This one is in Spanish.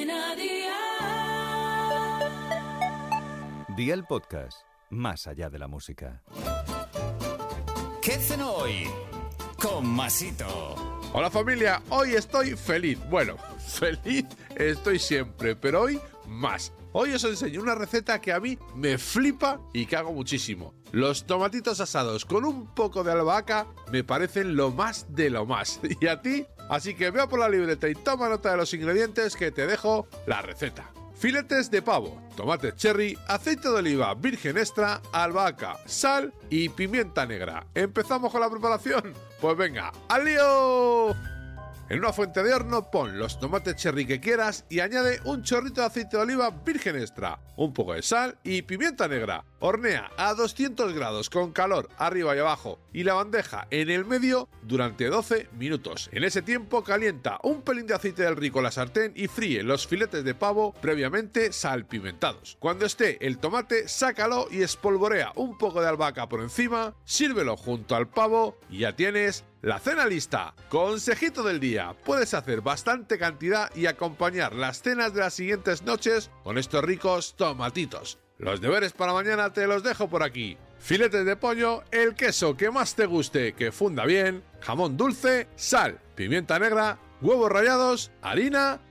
Cadena Dial. Día el podcast, más allá de la música. ¿Qué hacen hoy? Con Masito. Hola familia, hoy estoy feliz. Bueno, feliz estoy siempre, pero hoy más. Hoy os enseño una receta que a mí me flipa y que hago muchísimo. Los tomatitos asados con un poco de albahaca me parecen lo más de lo más. ¿Y a ti? Así que veo por la libreta y toma nota de los ingredientes que te dejo la receta. Filetes de pavo, tomate cherry, aceite de oliva virgen extra, albahaca, sal y pimienta negra. ¿Empezamos con la preparación? Pues venga, ¡al lío! En una fuente de horno pon los tomates cherry que quieras y añade un chorrito de aceite de oliva virgen extra, un poco de sal y pimienta negra. Hornea a 200 grados con calor arriba y abajo y la bandeja en el medio durante 12 minutos. En ese tiempo calienta un pelín de aceite del rico la sartén y fríe los filetes de pavo previamente salpimentados. Cuando esté el tomate, sácalo y espolvorea un poco de albahaca por encima, sírvelo junto al pavo y ya tienes la cena lista. Consejito del día. Puedes hacer bastante cantidad y acompañar las cenas de las siguientes noches con estos ricos tomatitos. Los deberes para mañana te los dejo por aquí. Filetes de pollo, el queso que más te guste, que funda bien, jamón dulce, sal, pimienta negra, huevos rallados, harina